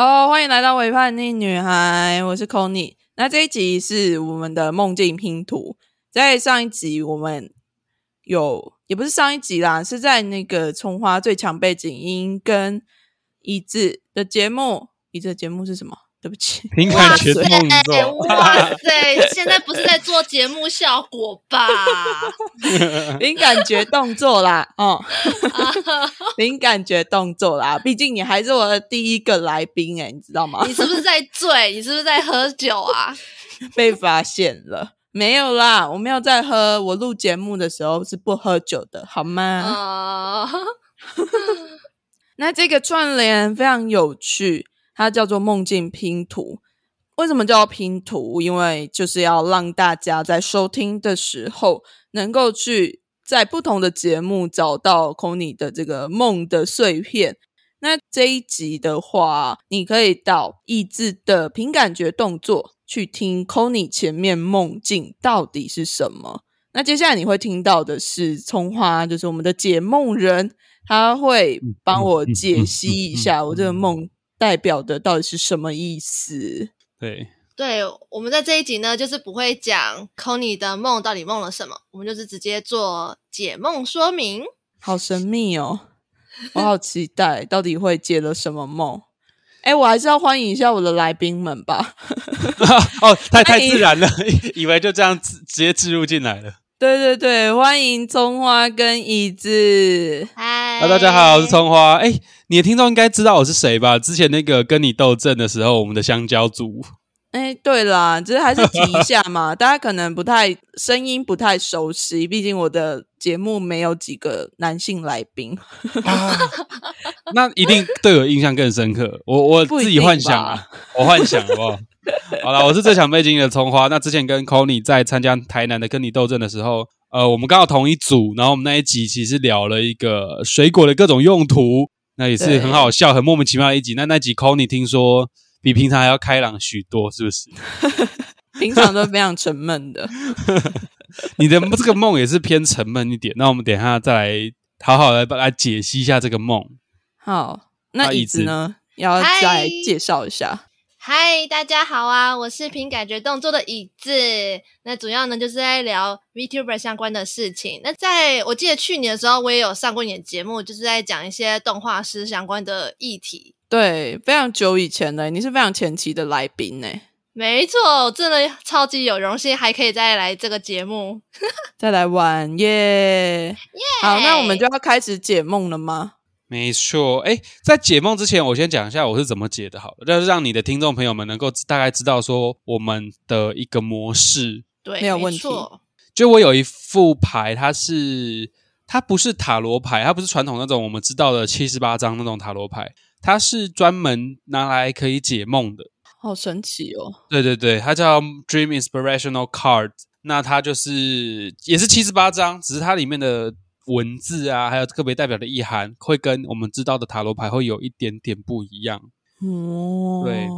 哦，欢迎来到伪叛逆女孩，我是 c o n y 那这一集是我们的梦境拼图，在上一集我们有，也不是上一集啦，是在那个葱花最强背景音跟椅子的节目，椅子的节目是什么？对不起，凭感觉动作。哇塞，现在不是在做节目效果吧？凭感觉动作啦，哦，凭感觉动作啦。毕竟你还是我的第一个来宾哎，你知道吗？你是不是在醉？你是不是在喝酒啊？被发现了？没有啦，我没有在喝。我录节目的时候是不喝酒的，好吗？啊，那这个串联非常有趣。它叫做梦境拼图，为什么叫拼图？因为就是要让大家在收听的时候，能够去在不同的节目找到 c o n y 的这个梦的碎片。那这一集的话，你可以到意志的凭感觉动作去听 c o n y 前面梦境到底是什么。那接下来你会听到的是葱花，就是我们的解梦人，他会帮我解析一下我这个梦。代表的到底是什么意思？对，对，我们在这一集呢，就是不会讲 Conny 的梦到底梦了什么，我们就是直接做解梦说明。好神秘哦，我好期待，到底会解了什么梦？哎，我还是要欢迎一下我的来宾们吧。哦，太太自然了，以为就这样直直接置入进来了。对对对，欢迎葱花跟椅子。嗨，大家好，我是葱花。哎，你的听众应该知道我是谁吧？之前那个跟你斗阵的时候，我们的香蕉组。哎，对啦，只是还是提一下嘛，大家可能不太声音不太熟悉，毕竟我的节目没有几个男性来宾。那一定对我印象更深刻。我我自己幻想啊，我幻想好不好？好了，我是最强背景的葱花。那之前跟 c o n y 在参加台南的跟你斗阵的时候，呃，我们刚好同一组，然后我们那一集其实聊了一个水果的各种用途，那也是很好笑、很莫名其妙的一集。那那集 c o n y 听说比平常还要开朗许多，是不是？平常都非常沉闷的。你的这个梦也是偏沉闷一点。那我们等一下再来好好来来解析一下这个梦。好，那椅子呢？要再介绍一下。嗨，大家好啊！我是凭感觉动作的椅子。那主要呢就是在聊 VTuber 相关的事情。那在我记得去年的时候，我也有上过你的节目，就是在讲一些动画师相关的议题。对，非常久以前呢，你是非常前期的来宾呢。没错，真的超级有荣幸，还可以再来这个节目，再来玩耶耶！好，那我们就要开始解梦了吗？没错，哎，在解梦之前，我先讲一下我是怎么解的，好了，就是让你的听众朋友们能够大概知道说我们的一个模式，对，没有问题。就我有一副牌，它是它不是塔罗牌，它不是传统那种我们知道的七十八张那种塔罗牌，它是专门拿来可以解梦的，好神奇哦！对对对，它叫 Dream Inspirational Card，那它就是也是七十八张，只是它里面的。文字啊，还有特别代表的意涵，会跟我们知道的塔罗牌会有一点点不一样。哦，对，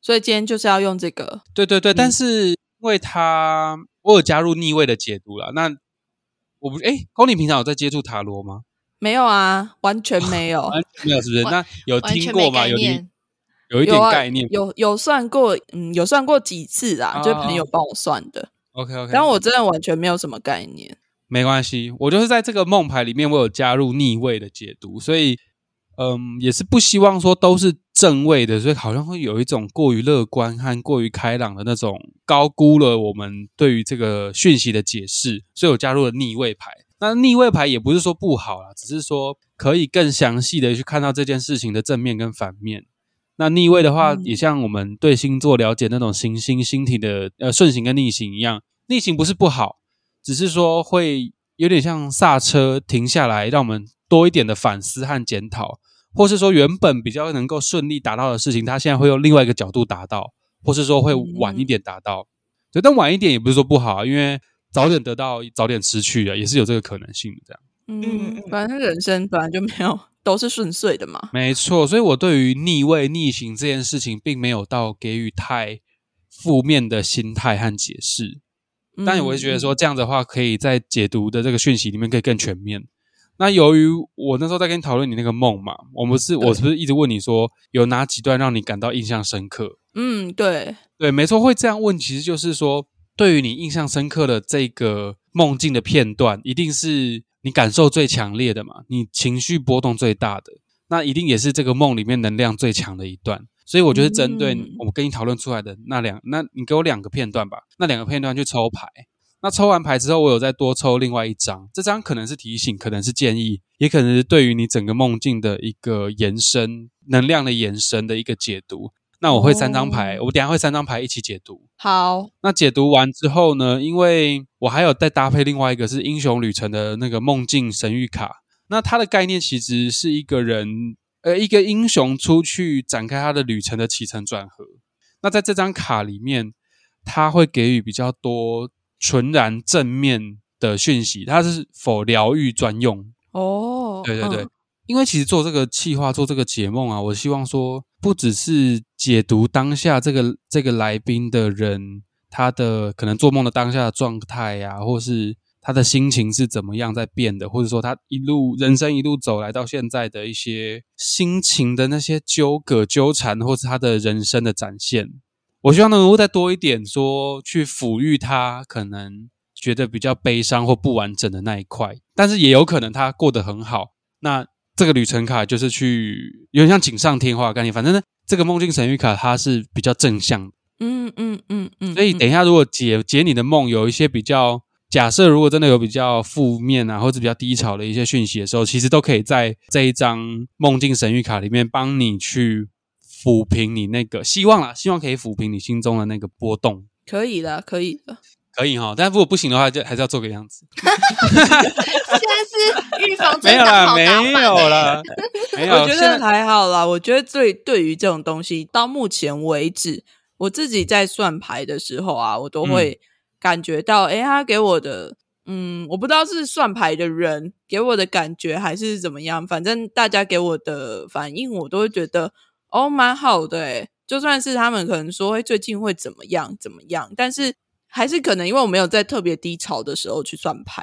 所以今天就是要用这个。对对对，但是因为它我有加入逆位的解读了。那我不哎，高你平常有在接触塔罗吗？没有啊，完全没有，没有是不是？那有听过吗？有有一点概念，有有算过，嗯，有算过几次啊？就朋友帮我算的。OK OK，但我真的完全没有什么概念。没关系，我就是在这个梦牌里面，我有加入逆位的解读，所以，嗯，也是不希望说都是正位的，所以好像会有一种过于乐观和过于开朗的那种，高估了我们对于这个讯息的解释，所以我加入了逆位牌。那逆位牌也不是说不好啦，只是说可以更详细的去看到这件事情的正面跟反面。那逆位的话，也像我们对星座了解那种行星星体的呃顺行跟逆行一样，逆行不是不好。只是说会有点像刹车停下来，让我们多一点的反思和检讨，或是说原本比较能够顺利达到的事情，它现在会用另外一个角度达到，或是说会晚一点达到。对，但晚一点也不是说不好，因为早点得到，早点失去的，也是有这个可能性的。这样，嗯，反正人生本来就没有都是顺遂的嘛。没错，所以我对于逆位逆行这件事情，并没有到给予太负面的心态和解释。但我会觉得说这样的话，可以在解读的这个讯息里面可以更全面。那由于我那时候在跟你讨论你那个梦嘛，我们是，我是不是一直问你说有哪几段让你感到印象深刻？嗯，对，对，没错，会这样问，其实就是说，对于你印象深刻的这个梦境的片段，一定是你感受最强烈的嘛，你情绪波动最大的，那一定也是这个梦里面能量最强的一段。所以我就是针对我跟你讨论出来的那两，那你给我两个片段吧，那两个片段去抽牌。那抽完牌之后，我有再多抽另外一张，这张可能是提醒，可能是建议，也可能是对于你整个梦境的一个延伸能量的延伸的一个解读。那我会三张牌，我等下会三张牌一起解读。好，那解读完之后呢，因为我还有再搭配另外一个是英雄旅程的那个梦境神谕卡，那它的概念其实是一个人，呃，一个英雄出去展开他的旅程的起承转合。那在这张卡里面，他会给予比较多。纯然正面的讯息，它是否疗愈专用哦？对对对，因为其实做这个企划、做这个解梦啊，我希望说，不只是解读当下这个这个来宾的人，他的可能做梦的当下的状态呀，或是他的心情是怎么样在变的，或者说他一路人生一路走来到现在的一些心情的那些纠葛、纠缠，或是他的人生的展现。我希望能够再多一点，说去抚育他可能觉得比较悲伤或不完整的那一块，但是也有可能他过得很好。那这个旅程卡就是去有点像锦上添花概念，反正呢，这个梦境神谕卡它是比较正向。嗯嗯嗯嗯。所以等一下，如果解解你的梦有一些比较假设，如果真的有比较负面啊，或者比较低潮的一些讯息的时候，其实都可以在这一张梦境神谕卡里面帮你去。抚平你那个希望啦，希望可以抚平你心中的那个波动。可以的，可以的，可以哈。但如果不行的话，就还是要做个样子。现在是预防没有啦，没有啦，没有。我觉得还好啦。我觉得最对于这种东西，到目前为止，我自己在算牌的时候啊，我都会感觉到，哎，他给我的，嗯，我不知道是算牌的人给我的感觉还是怎么样，反正大家给我的反应，我都会觉得。哦，蛮好的诶，就算是他们可能说会最近会怎么样怎么样，但是还是可能因为我没有在特别低潮的时候去算牌，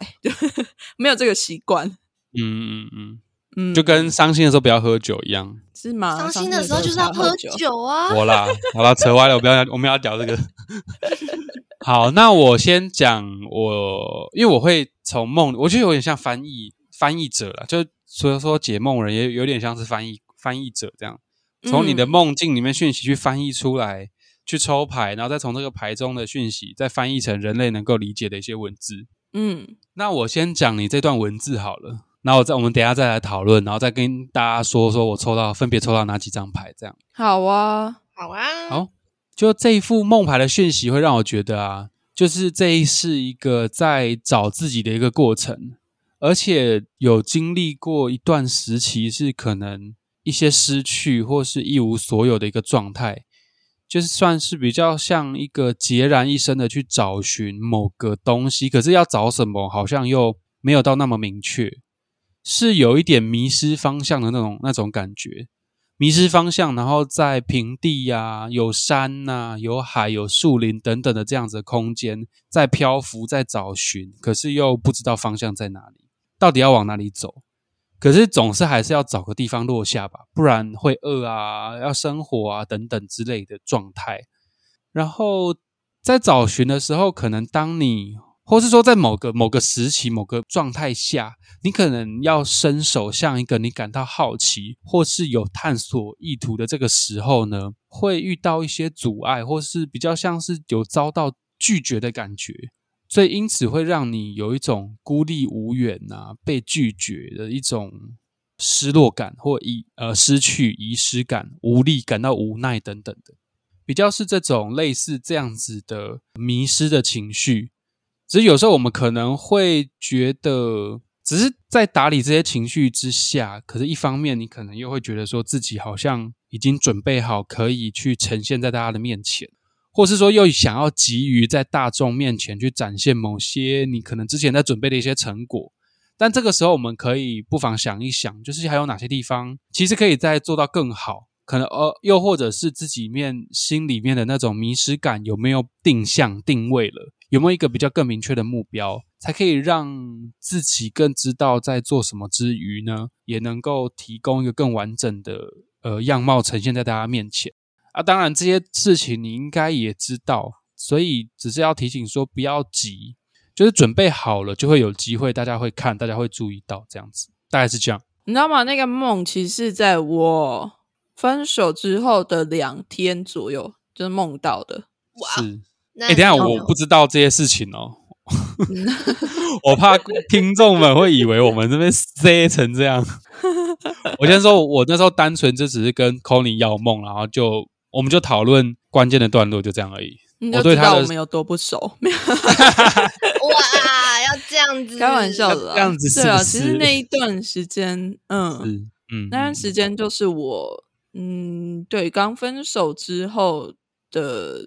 没有这个习惯。嗯嗯嗯嗯，就跟伤心的时候不要喝酒一样，是吗？伤心的时候就是要喝酒啊！我啦，好啦，扯歪了，我不要，我们要聊这个。好，那我先讲我，因为我会从梦，我觉得有点像翻译翻译者了，就所以说解梦人也有点像是翻译翻译者这样。从你的梦境里面讯息去翻译出来，去抽牌，然后再从这个牌中的讯息再翻译成人类能够理解的一些文字。嗯，那我先讲你这段文字好了，然后我再我们等下再来讨论，然后再跟大家说说我抽到分别抽到哪几张牌，这样。好啊，好啊，好。就这一副梦牌的讯息会让我觉得啊，就是这是一个在找自己的一个过程，而且有经历过一段时期是可能。一些失去或是一无所有的一个状态，就是算是比较像一个孑然一身的去找寻某个东西，可是要找什么，好像又没有到那么明确，是有一点迷失方向的那种那种感觉。迷失方向，然后在平地呀，有山呐，有海，有树林等等的这样子的空间，在漂浮，在找寻，可是又不知道方向在哪里，到底要往哪里走。可是总是还是要找个地方落下吧，不然会饿啊，要生活啊等等之类的状态。然后在找寻的时候，可能当你或是说在某个某个时期、某个状态下，你可能要伸手向一个你感到好奇或是有探索意图的这个时候呢，会遇到一些阻碍，或是比较像是有遭到拒绝的感觉。所以，因此会让你有一种孤立无援呐，被拒绝的一种失落感，或遗呃失去遗失感、无力感到无奈等等的，比较是这种类似这样子的迷失的情绪。只是有时候我们可能会觉得，只是在打理这些情绪之下，可是一方面你可能又会觉得说自己好像已经准备好可以去呈现在大家的面前。或是说，又想要急于在大众面前去展现某些你可能之前在准备的一些成果，但这个时候我们可以不妨想一想，就是还有哪些地方其实可以再做到更好？可能呃，又或者是自己面心里面的那种迷失感有没有定向定位了？有没有一个比较更明确的目标？才可以让自己更知道在做什么之余呢，也能够提供一个更完整的呃样貌呈现在大家面前啊。当然这些事情你应该也知道，所以只是要提醒说不要急，就是准备好了就会有机会，大家会看，大家会注意到这样子，大概是这样。你知道吗？那个梦其实是在我分手之后的两天左右，就是梦到的。哇，是。哎，等下我不知道这些事情哦。我怕听众们会以为我们这边塞成这样。我先说，我那时候单纯就只是跟 c o n y 要梦，然后就我们就讨论关键的段落，就这样而已。我对他我们有多不熟？哇，要这样子？开玩笑的，这样子对啊。其实那一段时间，嗯嗯，那段时间就是我，嗯，对，刚分手之后的。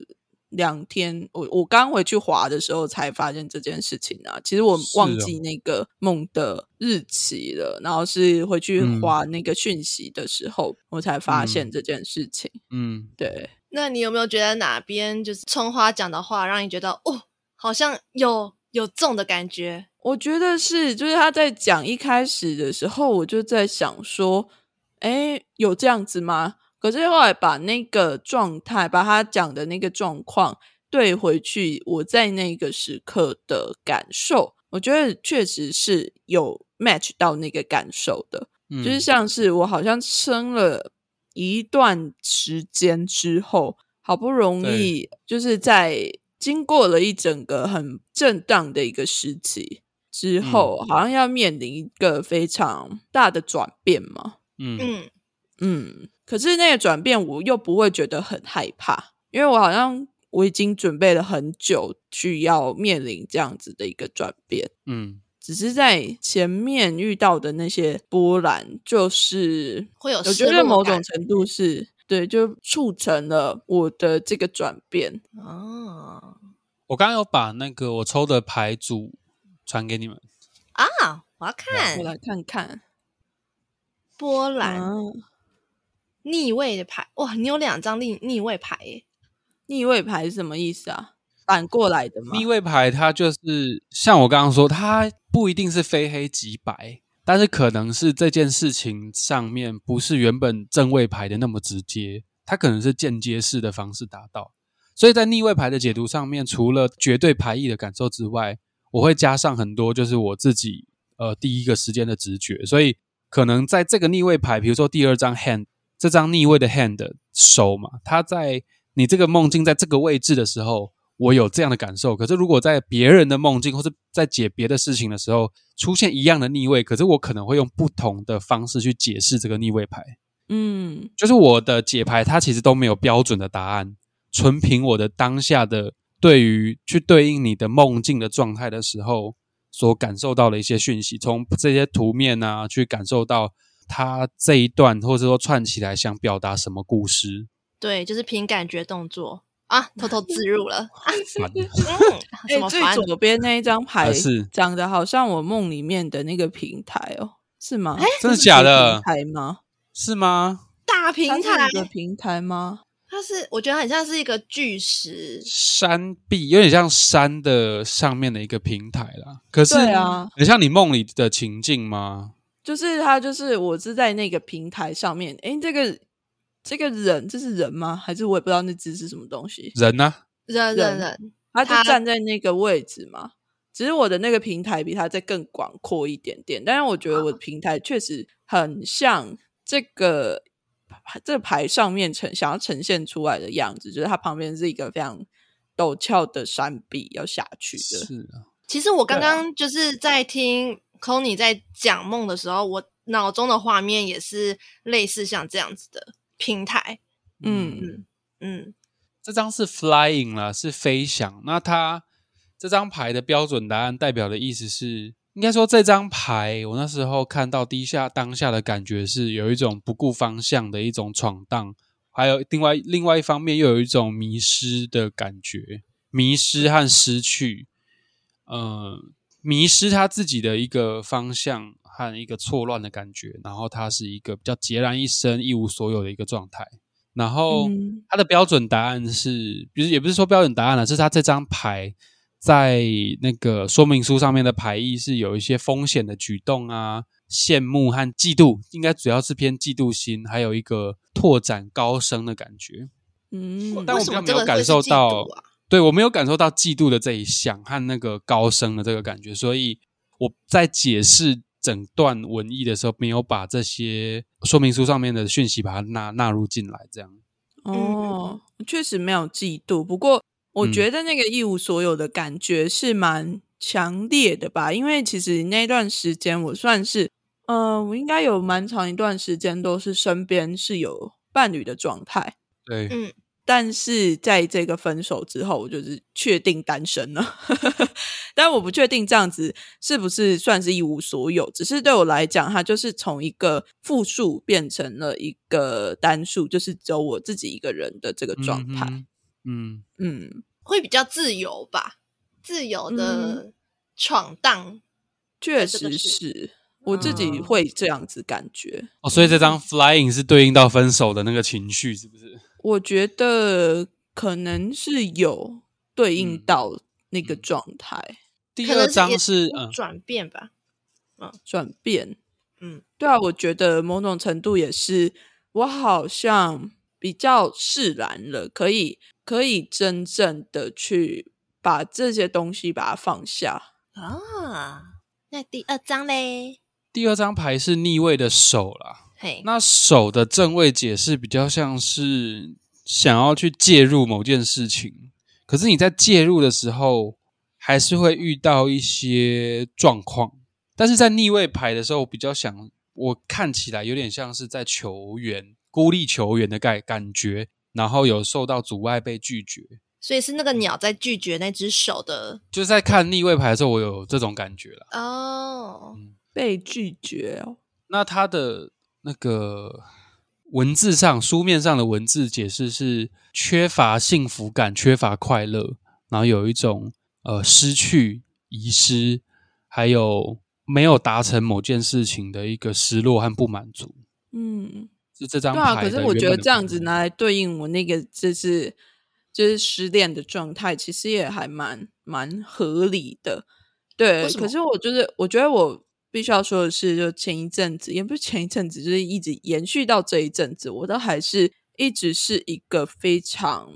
两天，我我刚回去滑的时候才发现这件事情啊。其实我忘记那个梦的日期了，然后是回去滑那个讯息的时候，我才发现这件事情。嗯，对。那你有没有觉得哪边就是春花讲的话，让你觉得哦，好像有有中的感觉？我觉得是，就是他在讲一开始的时候，我就在想说，哎，有这样子吗？可是后来把那个状态，把他讲的那个状况对回去，我在那个时刻的感受，我觉得确实是有 match 到那个感受的，就是像是我好像撑了一段时间之后，好不容易就是在经过了一整个很震荡的一个时期之后，好。像要面临一个非常大的转变嘛，嗯。嗯嗯。可是那个转变，我又不会觉得很害怕，因为我好像我已经准备了很久，去要面临这样子的一个转变。嗯，只是在前面遇到的那些波澜，就是会有，我觉得某种程度是对，就促成了我的这个转变。哦，我刚刚有把那个我抽的牌组传给你们啊，我要看，我来看看波澜。逆位的牌哇，你有两张逆逆位牌耶！逆位牌是什么意思啊？反过来的吗？逆位牌它就是像我刚刚说，它不一定是非黑即白，但是可能是这件事情上面不是原本正位牌的那么直接，它可能是间接式的方式达到。所以在逆位牌的解读上面，除了绝对牌意的感受之外，我会加上很多就是我自己呃第一个时间的直觉，所以可能在这个逆位牌，比如说第二张 hand。这张逆位的 hand 手嘛，它在你这个梦境在这个位置的时候，我有这样的感受。可是如果在别人的梦境或是在解别的事情的时候，出现一样的逆位，可是我可能会用不同的方式去解释这个逆位牌。嗯，就是我的解牌，它其实都没有标准的答案，纯凭我的当下的对于去对应你的梦境的状态的时候所感受到的一些讯息，从这些图面啊去感受到。他这一段，或者说串起来，想表达什么故事？对，就是凭感觉动作啊，偷偷自入了。哎，最左边那一张牌是长得好像我梦里面的那个平台哦，是吗？真的假的？平台吗？是吗？大平台的平台吗？它是，我觉得很像是一个巨石山壁，有点像山的上面的一个平台啦。可是啊，很像你梦里的情境吗？就是他，就是我是在那个平台上面。哎，这个这个人，这是人吗？还是我也不知道那只是什么东西？人呢？人人人，他就站在那个位置嘛。只是我的那个平台比他再更广阔一点点。但是我觉得我的平台确实很像这个这个牌上面呈想要呈现出来的样子，就是它旁边是一个非常陡峭的山壁要下去的。是啊，其实我刚刚就是在听。C o n y 在讲梦的时候，我脑中的画面也是类似像这样子的平台。嗯嗯嗯，这张是 Flying 啦，是飞翔。那它这张牌的标准答案代表的意思是，应该说这张牌，我那时候看到低下当下的感觉是有一种不顾方向的一种闯荡，还有另外另外一方面又有一种迷失的感觉，迷失和失去。嗯。迷失他自己的一个方向和一个错乱的感觉，然后他是一个比较孑然一身、一无所有的一个状态。然后他的标准答案是，比如也不是说标准答案了，是他这张牌在那个说明书上面的牌意是有一些风险的举动啊，羡慕和嫉妒，应该主要是偏嫉妒心，还有一个拓展高升的感觉。嗯，但我比较没有感受到，对我没有感受到嫉妒的这一项和那个高升的这个感觉，所以我在解释整段文艺的时候，没有把这些说明书上面的讯息把它纳纳入进来，这样。哦，确实没有嫉妒，不过。我觉得那个一无所有的感觉是蛮强烈的吧，因为其实那段时间我算是，呃，我应该有蛮长一段时间都是身边是有伴侣的状态。对，嗯，但是在这个分手之后，我就是确定单身了。但我不确定这样子是不是算是一无所有，只是对我来讲，它就是从一个复数变成了一个单数，就是只有我自己一个人的这个状态。嗯嗯，会比较自由吧，自由的闯荡，确实是我自己会这样子感觉哦。所以这张 flying 是对应到分手的那个情绪，是不是？我觉得可能是有对应到那个状态。第二张是转变吧，嗯，转变，嗯，对啊，我觉得某种程度也是，我好像比较释然了，可以。可以真正的去把这些东西把它放下啊。那第二张嘞？第二张牌是逆位的手啦。嘿，那手的正位解释比较像是想要去介入某件事情，可是你在介入的时候，还是会遇到一些状况。但是在逆位牌的时候，我比较想，我看起来有点像是在求援，孤立求援的感感觉。然后有受到阻碍被拒绝，所以是那个鸟在拒绝那只手的。就是在看逆位牌的时候，我有这种感觉了。哦，被拒绝哦。那它的那个文字上、书面上的文字解释是缺乏幸福感、缺乏快乐，然后有一种呃失去、遗失，还有没有达成某件事情的一个失落和不满足。嗯。是这张对啊，可是我觉得这样子拿来对应我那个就是就是失恋的状态，其实也还蛮蛮合理的。对，可是我就是我觉得我必须要说的是，就前一阵子也不是前一阵子，就是一直延续到这一阵子，我都还是一直是一个非常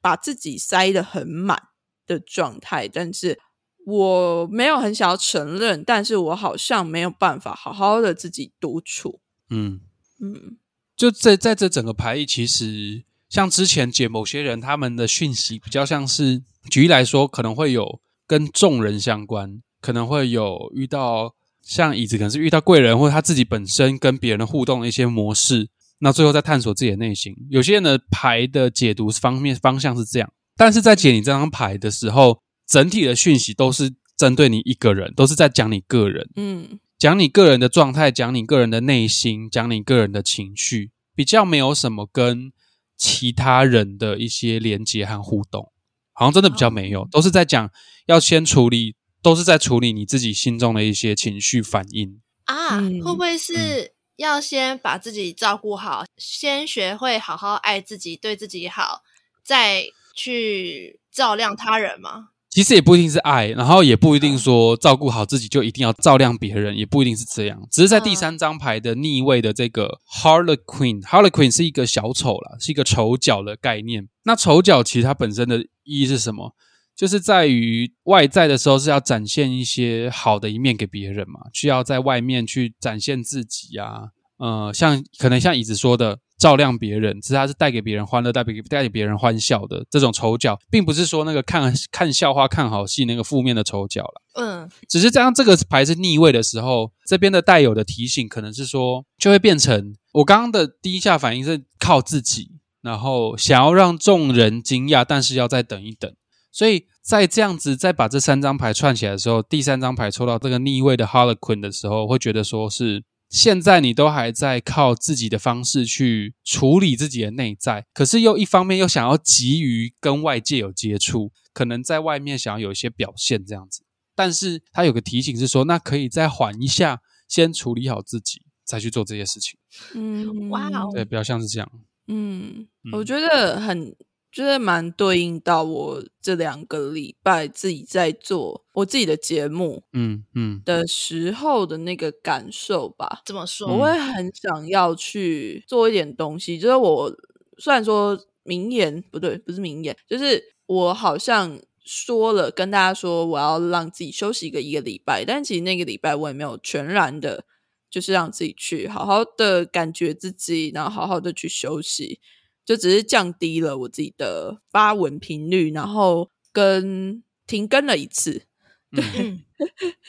把自己塞得很满的状态，但是我没有很想要承认，但是我好像没有办法好好的自己独处。嗯嗯。就在在这整个排异，其实像之前解某些人他们的讯息比较像是，举例来说，可能会有跟众人相关，可能会有遇到像椅子，可能是遇到贵人，或者他自己本身跟别人的互动的一些模式，那最后再探索自己的内心。有些人的牌的解读方面方向是这样，但是在解你这张牌的时候，整体的讯息都是针对你一个人，都是在讲你个人，嗯。讲你个人的状态，讲你个人的内心，讲你个人的情绪，比较没有什么跟其他人的一些连接和互动，好像真的比较没有，都是在讲要先处理，都是在处理你自己心中的一些情绪反应啊。会不会是要先把自己照顾好，先学会好好爱自己，对自己好，再去照亮他人吗？其实也不一定是爱，然后也不一定说照顾好自己就一定要照亮别人，也不一定是这样。只是在第三张牌的逆位的这个 Harlequin，Harlequin 是一个小丑啦，是一个丑角的概念。那丑角其实它本身的意义是什么？就是在于外在的时候是要展现一些好的一面给别人嘛，需要在外面去展现自己啊。呃，像可能像椅子说的。照亮别人，其实他是带给别人欢乐、带给带给别人欢笑的这种丑角，并不是说那个看看笑话、看好戏那个负面的丑角了。嗯，只是这样，这个牌是逆位的时候，这边的带有的提醒可能是说，就会变成我刚刚的第一下反应是靠自己，然后想要让众人惊讶，但是要再等一等。所以在这样子再把这三张牌串起来的时候，第三张牌抽到这个逆位的 Harlequin 的时候，会觉得说是。现在你都还在靠自己的方式去处理自己的内在，可是又一方面又想要急于跟外界有接触，可能在外面想要有一些表现这样子。但是他有个提醒是说，那可以再缓一下，先处理好自己，再去做这些事情。嗯，哇哦，对，比较像是这样。嗯，我觉得很觉得蛮对应到我这两个礼拜自己在做我自己的节目，嗯嗯的时候的那个感受吧。怎么说？我会很想要去做一点东西。就是我虽然说名言不对，不是名言，就是我好像说了跟大家说我要让自己休息一个一个礼拜，但其实那个礼拜我也没有全然的，就是让自己去好好的感觉自己，然后好好的去休息。就只是降低了我自己的发文频率，然后跟停更了一次。对，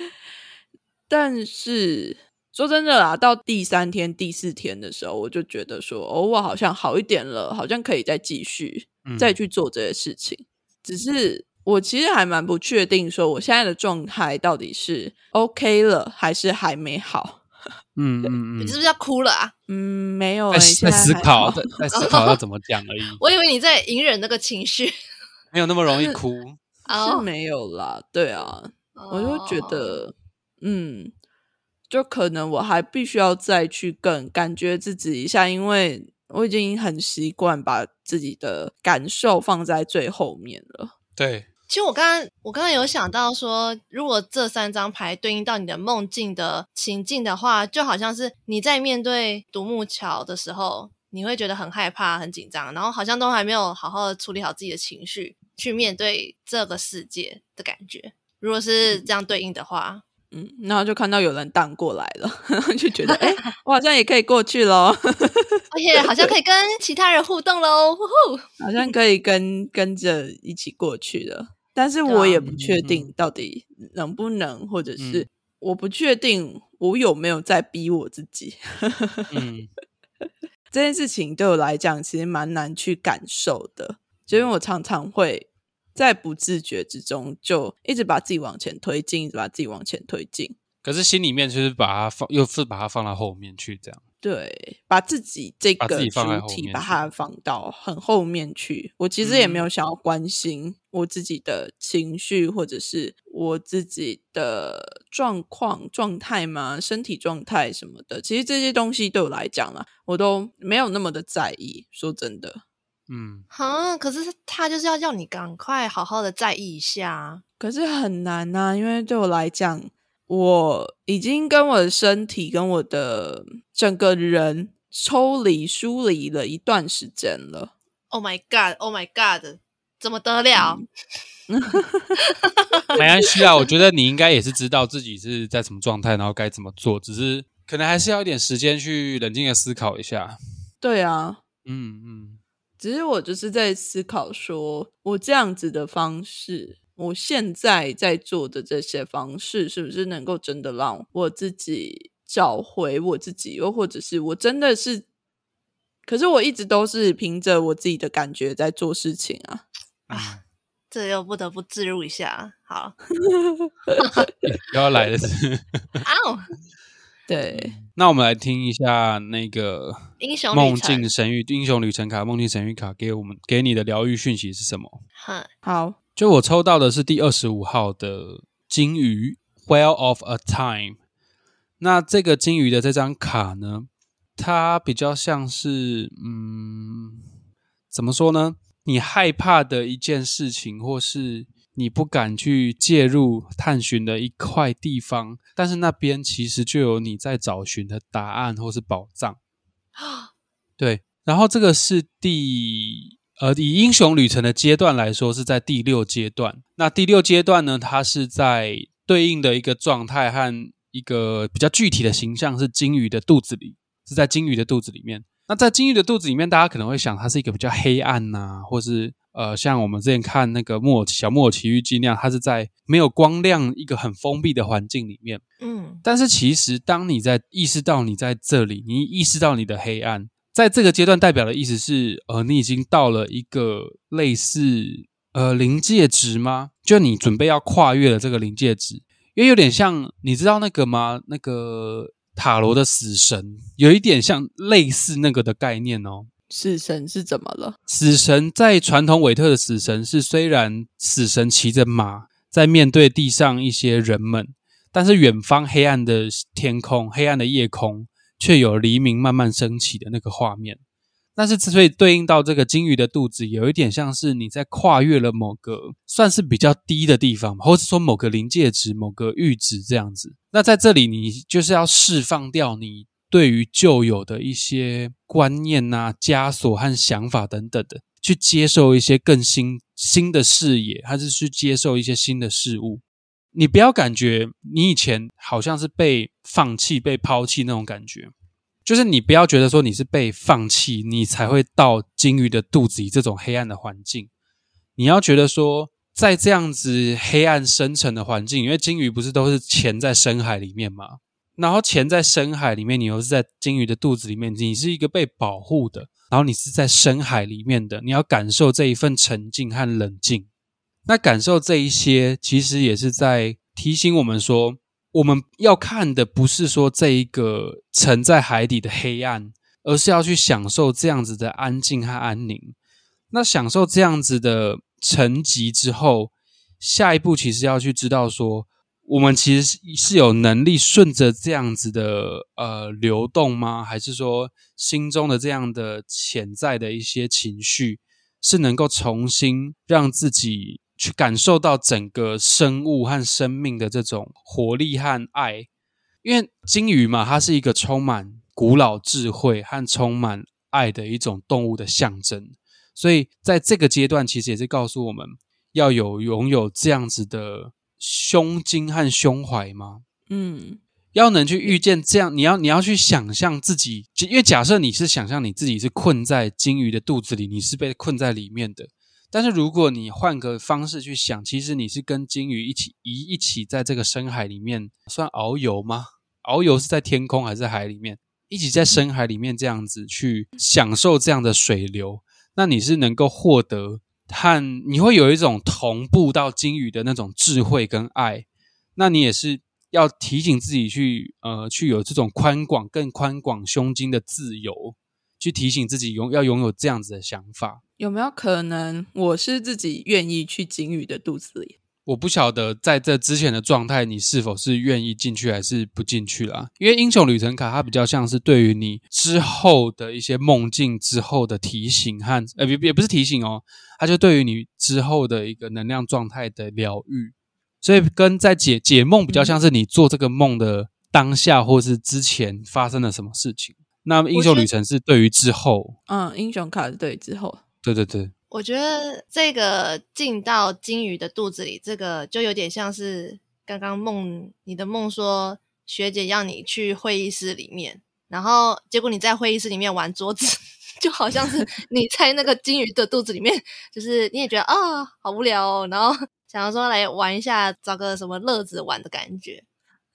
但是说真的啦，到第三天、第四天的时候，我就觉得说，哦，我好像好一点了，好像可以再继续再去做这些事情。只是我其实还蛮不确定，说我现在的状态到底是 OK 了，还是还没好。嗯嗯嗯，你是不是要哭了啊？嗯，没有，在思考，在在思考要怎么讲而已。我以为你在隐忍那个情绪，没有那么容易哭，是没有啦。对啊，我就觉得，嗯，就可能我还必须要再去更感觉自己一下，因为我已经很习惯把自己的感受放在最后面了。对。其实我刚刚我刚刚有想到说，如果这三张牌对应到你的梦境的情境的话，就好像是你在面对独木桥的时候，你会觉得很害怕、很紧张，然后好像都还没有好好的处理好自己的情绪，去面对这个世界的感觉。如果是这样对应的话，嗯，然后就看到有人荡过来了，就觉得哎，我好像也可以过去喽，而且好像可以跟其他人互动喽，好像可以跟跟着一起过去了。但是我也不确定到底能不能，或者是我不确定我有没有在逼我自己。嗯，这件事情对我来讲其实蛮难去感受的，就因为我常常会在不自觉之中就一直把自己往前推进，一直把自己往前推进。可是心里面就是把它放，又是把它放到后面去，这样。对，把自己这个主体把它放到很后面去。我其实也没有想要关心我自己的情绪，或者是我自己的状况、状态嘛，身体状态什么的。其实这些东西对我来讲啦，我都没有那么的在意。说真的，嗯，好，可是他就是要叫你赶快好好的在意一下，可是很难呐，因为对我来讲。我已经跟我的身体跟我的整个人抽离疏离了一段时间了。Oh my god! Oh my god! 怎么得了？没关系啊，我觉得你应该也是知道自己是在什么状态，然后该怎么做，只是可能还是要一点时间去冷静的思考一下。对啊，嗯嗯，只是我就是在思考，说我这样子的方式。我现在在做的这些方式，是不是能够真的让我自己找回我自己？又或者是我真的是？可是我一直都是凭着我自己的感觉在做事情啊！啊，这又不得不自入一下。好，要来的是 啊，对。那我们来听一下那个英雄梦境神域英雄旅程卡梦境神域卡给我们给你的疗愈讯息是什么？好。就我抽到的是第二十五号的金鱼，Well of a Time。那这个金鱼的这张卡呢，它比较像是，嗯，怎么说呢？你害怕的一件事情，或是你不敢去介入探寻的一块地方，但是那边其实就有你在找寻的答案或是宝藏。对，然后这个是第。呃，以英雄旅程的阶段来说，是在第六阶段。那第六阶段呢，它是在对应的一个状态和一个比较具体的形象是金鱼的肚子里，是在金鱼的肚子里面。那在金鱼的肚子里面，大家可能会想，它是一个比较黑暗呐，或是呃，像我们之前看那个《木偶小木偶奇遇记》那样，它是在没有光亮、一个很封闭的环境里面。嗯，但是其实当你在意识到你在这里，你意识到你的黑暗。在这个阶段，代表的意思是，呃，你已经到了一个类似呃临界值吗？就你准备要跨越了这个临界值，因为有点像，你知道那个吗？那个塔罗的死神，有一点像类似那个的概念哦。死神是怎么了？死神在传统韦特的死神是，虽然死神骑着马在面对地上一些人们，但是远方黑暗的天空、黑暗的夜空。却有黎明慢慢升起的那个画面。但是之所以对应到这个金鱼的肚子，有一点像是你在跨越了某个算是比较低的地方，或者说某个临界值、某个阈值这样子。那在这里，你就是要释放掉你对于旧有的一些观念啊、枷锁和想法等等的，去接受一些更新新的视野，还是去接受一些新的事物。你不要感觉你以前好像是被放弃、被抛弃那种感觉。就是你不要觉得说你是被放弃，你才会到金鱼的肚子里这种黑暗的环境。你要觉得说，在这样子黑暗深沉的环境，因为金鱼不是都是潜在深海里面嘛？然后潜在深海里面，你又是在金鱼的肚子里面，你是一个被保护的，然后你是在深海里面的，你要感受这一份沉静和冷静。那感受这一些，其实也是在提醒我们说。我们要看的不是说这一个沉在海底的黑暗，而是要去享受这样子的安静和安宁。那享受这样子的沉寂之后，下一步其实要去知道说，我们其实是有能力顺着这样子的呃流动吗？还是说心中的这样的潜在的一些情绪，是能够重新让自己？去感受到整个生物和生命的这种活力和爱，因为鲸鱼嘛，它是一个充满古老智慧和充满爱的一种动物的象征，所以在这个阶段，其实也是告诉我们要有拥有这样子的胸襟和胸怀吗？嗯，要能去遇见这样，你要你要去想象自己，因为假设你是想象你自己是困在鲸鱼的肚子里，你是被困在里面的。但是如果你换个方式去想，其实你是跟鲸鱼一起一一起在这个深海里面算遨游吗？遨游是在天空还是海里面？一起在深海里面这样子去享受这样的水流，那你是能够获得和你会有一种同步到鲸鱼的那种智慧跟爱。那你也是要提醒自己去呃去有这种宽广更宽广胸襟的自由，去提醒自己拥要拥有这样子的想法。有没有可能我是自己愿意去鲸鱼的肚子里？我不晓得在这之前的状态，你是否是愿意进去还是不进去啦？因为英雄旅程卡它比较像是对于你之后的一些梦境之后的提醒和呃，也也不是提醒哦，它就对于你之后的一个能量状态的疗愈，所以跟在解解梦比较像是你做这个梦的当下或是之前发生了什么事情。那英雄旅程是对于之后，嗯，英雄卡是对之后。对对对，我觉得这个进到金鱼的肚子里，这个就有点像是刚刚梦你的梦说学姐要你去会议室里面，然后结果你在会议室里面玩桌子，就好像是 你在那个金鱼的肚子里面，就是你也觉得啊好无聊哦，然后想要说来玩一下，找个什么乐子玩的感觉。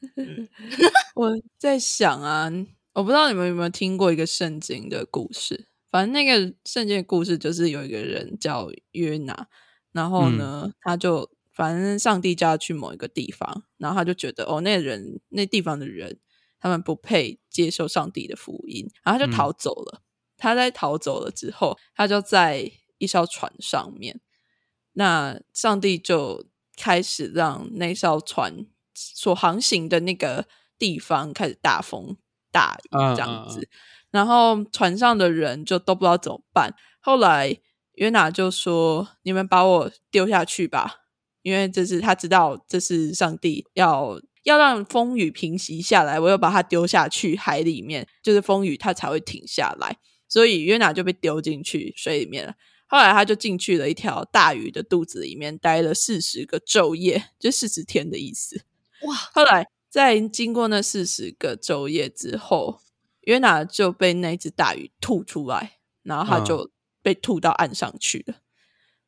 我在想啊，我不知道你们有没有听过一个圣经的故事。反正那个圣经的故事就是有一个人叫约拿，然后呢，他就反正上帝叫他去某一个地方，然后他就觉得哦，那人那地方的人他们不配接受上帝的福音，然后他就逃走了。他在逃走了之后，他就在一艘船上面，那上帝就开始让那艘船所航行的那个地方开始大风大雨这样子。然后船上的人就都不知道怎么办。后来约拿就说：“你们把我丢下去吧，因为这是他知道这是上帝要要让风雨平息下来，我要把他丢下去海里面，就是风雨它才会停下来。所以约拿就被丢进去水里面了。后来他就进去了一条大鱼的肚子里面，待了四十个昼夜，就四十天的意思。哇！后来在经过那四十个昼夜之后。约拿就被那只大鱼吐出来，然后他就被吐到岸上去了。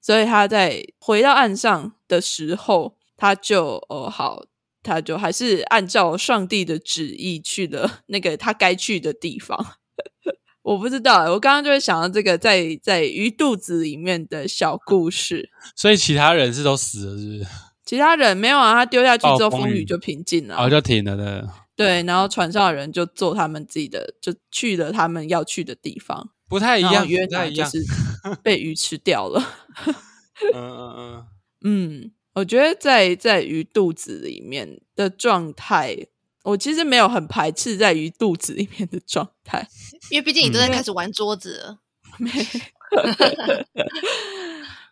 所以他在回到岸上的时候，他就哦好，他就还是按照上帝的旨意去了那个他该去的地方。我不知道，我刚刚就会想到这个在在鱼肚子里面的小故事。所以其他人是都死了，是不是？其他人没有啊，他丢下去之后，风雨就平静了，哦，就停了的。对，然后船上的人就做他们自己的，就去了他们要去的地方。不太一样，约拿就是被鱼吃掉了。嗯嗯嗯嗯，我觉得在在鱼肚子里面的状态，我其实没有很排斥在鱼肚子里面的状态，因为毕竟你都在开始玩桌子。没。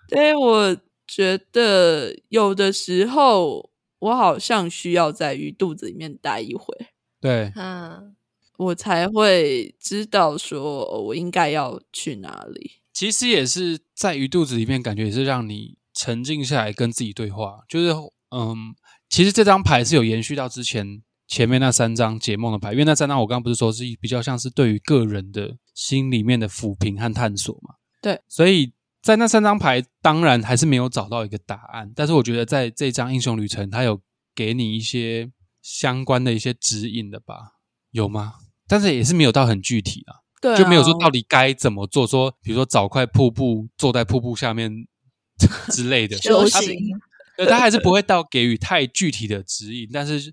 对，我觉得有的时候我好像需要在鱼肚子里面待一会，对，嗯，我才会知道说我应该要去哪里。其实也是在鱼肚子里面，感觉也是让你沉静下来跟自己对话。就是嗯，其实这张牌是有延续到之前前面那三张解梦的牌，因为那三张我刚刚不是说是比较像是对于个人的心里面的抚平和探索嘛？对，所以。在那三张牌，当然还是没有找到一个答案。但是我觉得在这张英雄旅程，它有给你一些相关的一些指引的吧？有吗？但是也是没有到很具体啊，对，就没有说到底该怎么做。说比如说找块瀑布，坐在瀑布下面 之类的修行。对，他还是不会到给予太具体的指引。但是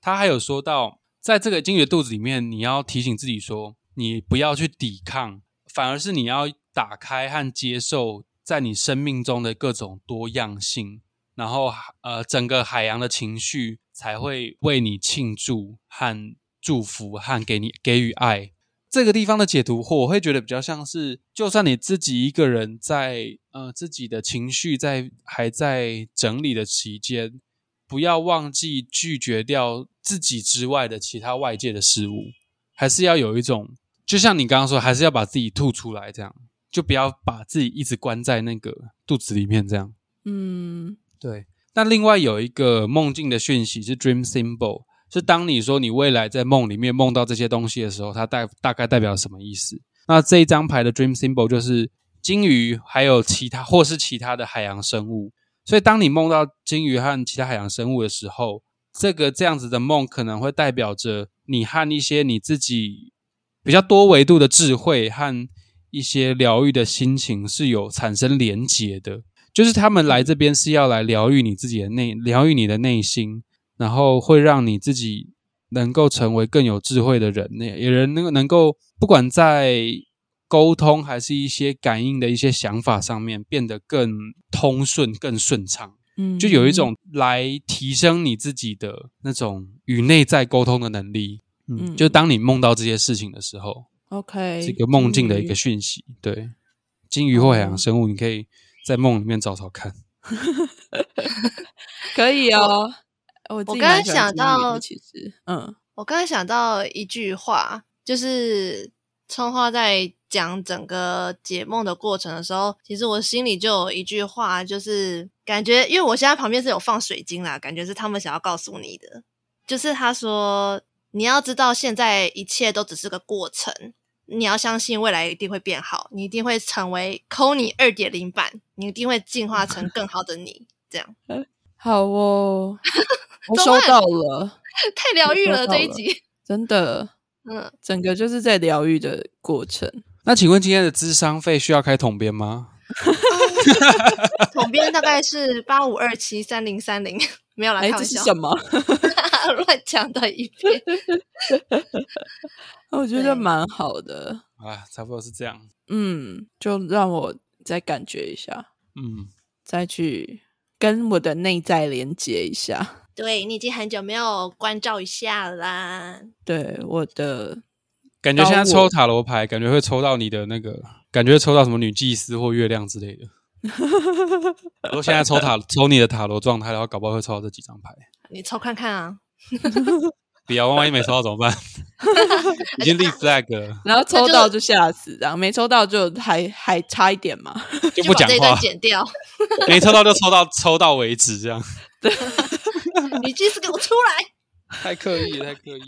他还有说到，在这个鲸鱼的肚子里面，你要提醒自己说，你不要去抵抗，反而是你要。打开和接受在你生命中的各种多样性，然后呃，整个海洋的情绪才会为你庆祝和祝福和给你给予爱。这个地方的解读，或我会觉得比较像是，就算你自己一个人在呃自己的情绪在还在整理的期间，不要忘记拒绝掉自己之外的其他外界的事物，还是要有一种，就像你刚刚说，还是要把自己吐出来这样。就不要把自己一直关在那个肚子里面，这样。嗯，对。那另外有一个梦境的讯息是 dream symbol，是当你说你未来在梦里面梦到这些东西的时候，它代大概代表什么意思？那这一张牌的 dream symbol 就是鲸鱼，还有其他或是其他的海洋生物。所以当你梦到鲸鱼和其他海洋生物的时候，这个这样子的梦可能会代表着你和一些你自己比较多维度的智慧和。一些疗愈的心情是有产生连结的，就是他们来这边是要来疗愈你自己的内，疗愈你的内心，然后会让你自己能够成为更有智慧的人，那有人能能够不管在沟通还是一些感应的一些想法上面变得更通顺、更顺畅。嗯，就有一种来提升你自己的那种与内在沟通的能力。嗯，就当你梦到这些事情的时候。OK，这个梦境的一个讯息，对，金鱼或海洋生物，你可以在梦里面找找看。可以哦，我我刚刚想到，其实，嗯，我刚刚想到一句话，就是春花在讲整个解梦的过程的时候，其实我心里就有一句话，就是感觉，因为我现在旁边是有放水晶啦，感觉是他们想要告诉你的，就是他说。你要知道，现在一切都只是个过程。你要相信未来一定会变好，你一定会成为 Kony 二点零版，你一定会进化成更好的你。这样 好哦，我收到了，太疗愈了这一集，真的，嗯，整个就是在疗愈的过程。那请问今天的智商费需要开统编吗？统编大概是八五二七三零三零，没有来开玩笑，什么？乱讲的一遍，我觉得蛮好的啊，差不多是这样。嗯，就让我再感觉一下，嗯，再去跟我的内在连接一下。对你已经很久没有关照一下啦。对我的感觉，现在抽塔罗牌，感觉会抽到你的那个，感觉抽到什么女祭司或月亮之类的。如果现在抽塔 抽你的塔罗状态的话，搞不好会抽到这几张牌。你抽看看啊！比要万一没抽到怎么办？已经立 flag 了。然后抽到就吓死，然后没抽到就还还差一点嘛，就不讲话，剪掉。没抽到就抽到抽到为止，这样。对，你这次给我出来！太刻意，太刻意。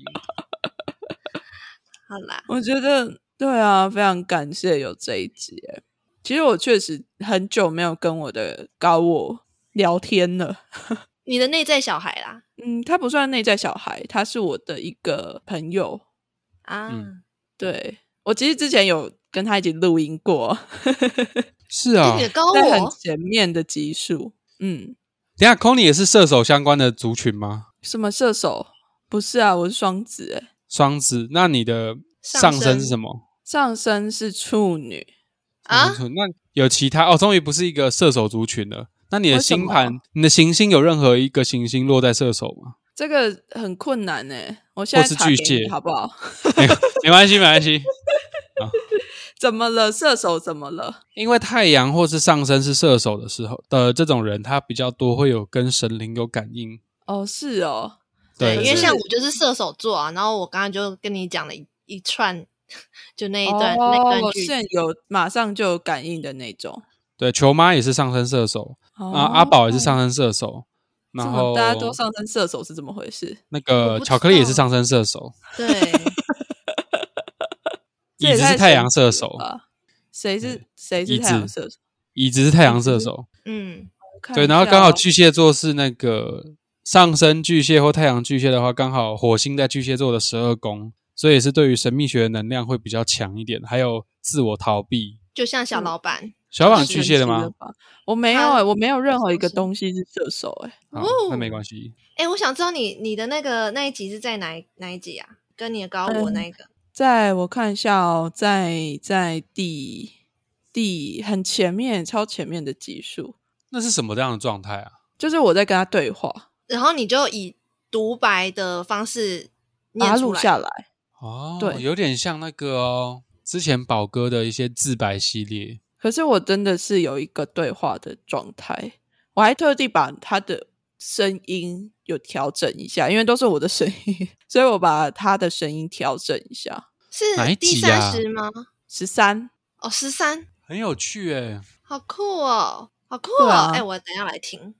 好啦，我觉得对啊，非常感谢有这一集。其实我确实很久没有跟我的高我聊天了。你的内在小孩啦，嗯，他不算内在小孩，他是我的一个朋友啊。对我其实之前有跟他一起录音过，是啊，在很前面的集数。嗯，等下 c o n y 也是射手相关的族群吗？什么射手？不是啊，我是双子哎。双子，那你的上升是什么？上升是处女啊。那有其他哦，终于不是一个射手族群了。那你的星盘，你的行星有任何一个行星落在射手吗？这个很困难呢。我现在巨蟹，好不好？没关系，没关系。怎么了？射手怎么了？因为太阳或是上升是射手的时候的这种人，他比较多会有跟神灵有感应。哦，是哦，对，因为像我就是射手座啊，然后我刚刚就跟你讲了一一串，就那一段那段句，有马上就有感应的那种。对，球妈也是上升射手啊，阿宝也是上升射手。然后大家都上升射手是怎么回事？那个巧克力也是上升射手，对，椅子是太阳射手啊？谁是谁是太阳射手？椅子是太阳射手，嗯，对。然后刚好巨蟹座是那个上升巨蟹或太阳巨蟹的话，刚好火星在巨蟹座的十二宫，所以是对于神秘学的能量会比较强一点，还有自我逃避，就像小老板。小老板巨蟹的吗？我没有哎，我没有任何一个东西是射手哎。哦，那没关系。哎，我想知道你你的那个那一集是在哪哪一集啊？跟你的高我那个，在我看一下哦，在在第第很前面超前面的集数。那是什么样的状态啊？就是我在跟他对话，然后你就以独白的方式把它录下来。哦，对，有点像那个哦，之前宝哥的一些自白系列。可是我真的是有一个对话的状态，我还特地把他的声音有调整一下，因为都是我的声音，所以我把他的声音调整一下。是第三十吗？十三哦，十三，很有趣哎，好酷哦，好酷哦！哎，我等下来听。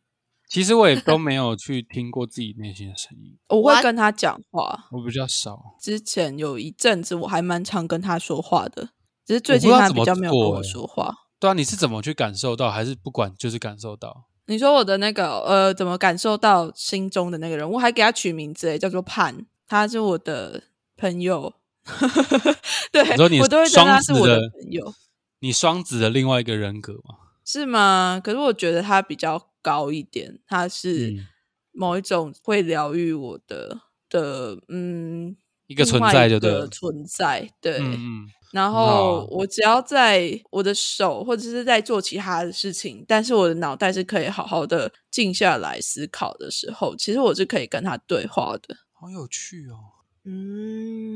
其实我也都没有去听过自己内心的声音，我会跟他讲话，我比较少。之前有一阵子我还蛮常跟他说话的。只是最近他比较没有跟我说话。对啊，你是怎么去感受到，还是不管就是感受到？你说我的那个呃，怎么感受到心中的那个人？我还给他取名字诶，叫做盼，他是我的朋友。对，我都会觉得他是我的朋友。你双子的另外一个人格吗？是吗？可是我觉得他比较高一点，它是某一种会疗愈我的的嗯一个存在，就对存在，对。然后我只要在我的手或者是在做其他的事情，但是我的脑袋是可以好好的静下来思考的时候，其实我是可以跟他对话的。好有趣哦！嗯，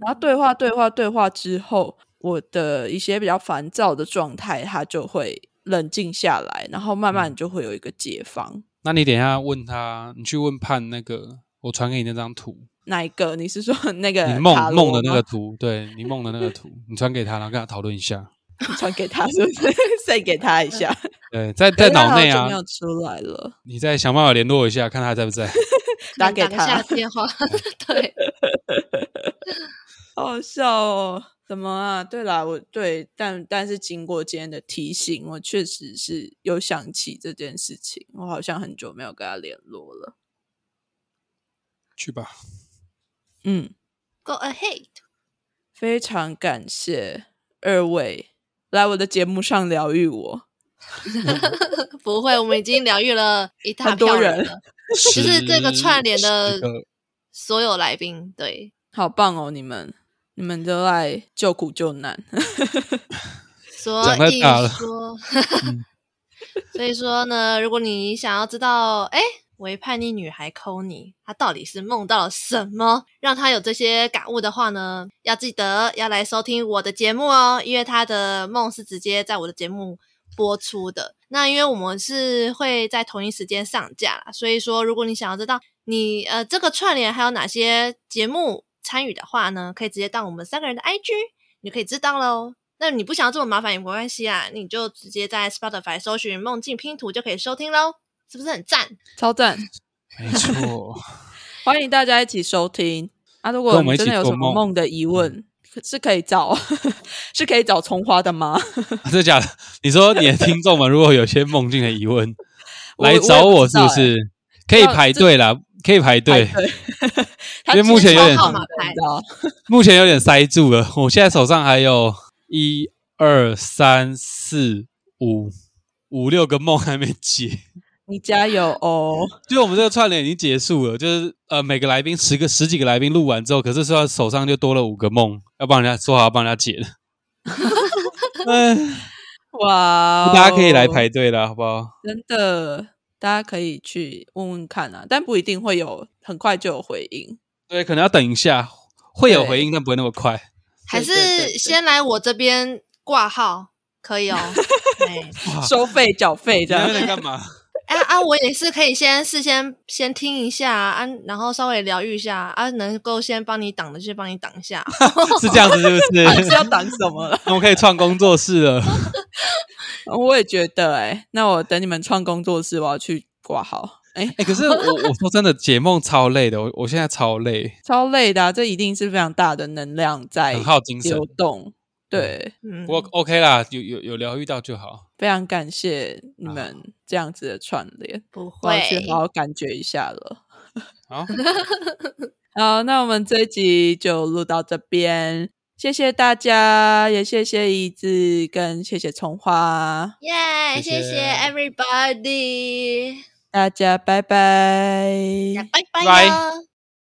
然后对话对话对话之后，我的一些比较烦躁的状态，它就会冷静下来，然后慢慢就会有一个解放。那你等一下问他，你去问判那个，我传给你那张图。哪一个？你是说 那个你梦梦的那个图？对你梦的那个图，你传给他，然后跟他讨论一下。传给他是不是？再给他一下。对，在在脑内啊，没有出来了。你再想办法联络一下，看他在不在。打给他电话。对，好笑哦！怎么啊？对啦，我对，但但是经过今天的提醒，我确实是有想起这件事情。我好像很久没有跟他联络了。去吧。嗯，Go ahead。非常感谢二位来我的节目上疗愈我。不会，我们已经疗愈了一大多人了。就是这个串联的所有来宾，对，好棒哦！你们，你们都来救苦救难。所以说，所以说呢，如果你想要知道，哎。为叛逆女孩抠你，她到底是梦到了什么，让她有这些感悟的话呢？要记得要来收听我的节目哦，因为她的梦是直接在我的节目播出的。那因为我们是会在同一时间上架，所以说如果你想要知道你呃这个串联还有哪些节目参与的话呢，可以直接到我们三个人的 IG，你可以知道喽。那你不想要这么麻烦也没关系啊，你就直接在 Spotify 搜寻梦境拼图就可以收听喽。是不是很赞？超赞！没错，欢迎大家一起收听啊！如果真的有什么梦的疑问，是可以找，是可以找葱花的吗？真的假的？你说你的听众们如果有些梦境的疑问，来找我是不是？可以排队啦，可以排队，因为目前有点 目前有点塞住了。我现在手上还有一二三四五五六个梦还没解。你加油哦！就我们这个串联已经结束了，就是呃，每个来宾十个、十几个来宾录完之后，可是说手上就多了五个梦，要帮人家说好要，帮人家解嗯。哇！大家可以来排队了，好不好？真的，大家可以去问问看啊，但不一定会有很快就有回应。对，可能要等一下，会有回应，但不会那么快。还是先来我这边挂号可以哦。收费缴费这样。在干嘛？啊啊！我也是可以先事先先听一下啊，然后稍微疗愈一下啊，能够先帮你挡的就帮你挡一下，是这样子是不是？是要挡什么了？我们可以创工作室了。我也觉得哎，那我等你们创工作室，我要去挂号。哎哎，可是我 我说真的，解梦超累的，我我现在超累，超累的，这一定是非常大的能量在很耗精神流动。对，不过 OK 啦，有有有疗愈到就好。非常感谢你们这样子的串联，不会去好好感觉一下了。好，好，那我们这一集就录到这边，谢谢大家，也谢谢椅子跟谢谢葱花，耶，谢谢 everybody，大家拜拜，拜拜